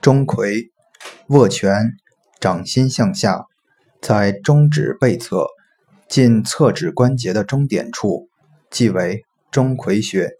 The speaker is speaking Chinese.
钟馗握拳掌心向下在中指背侧近侧指关节的中点处即为钟馗穴。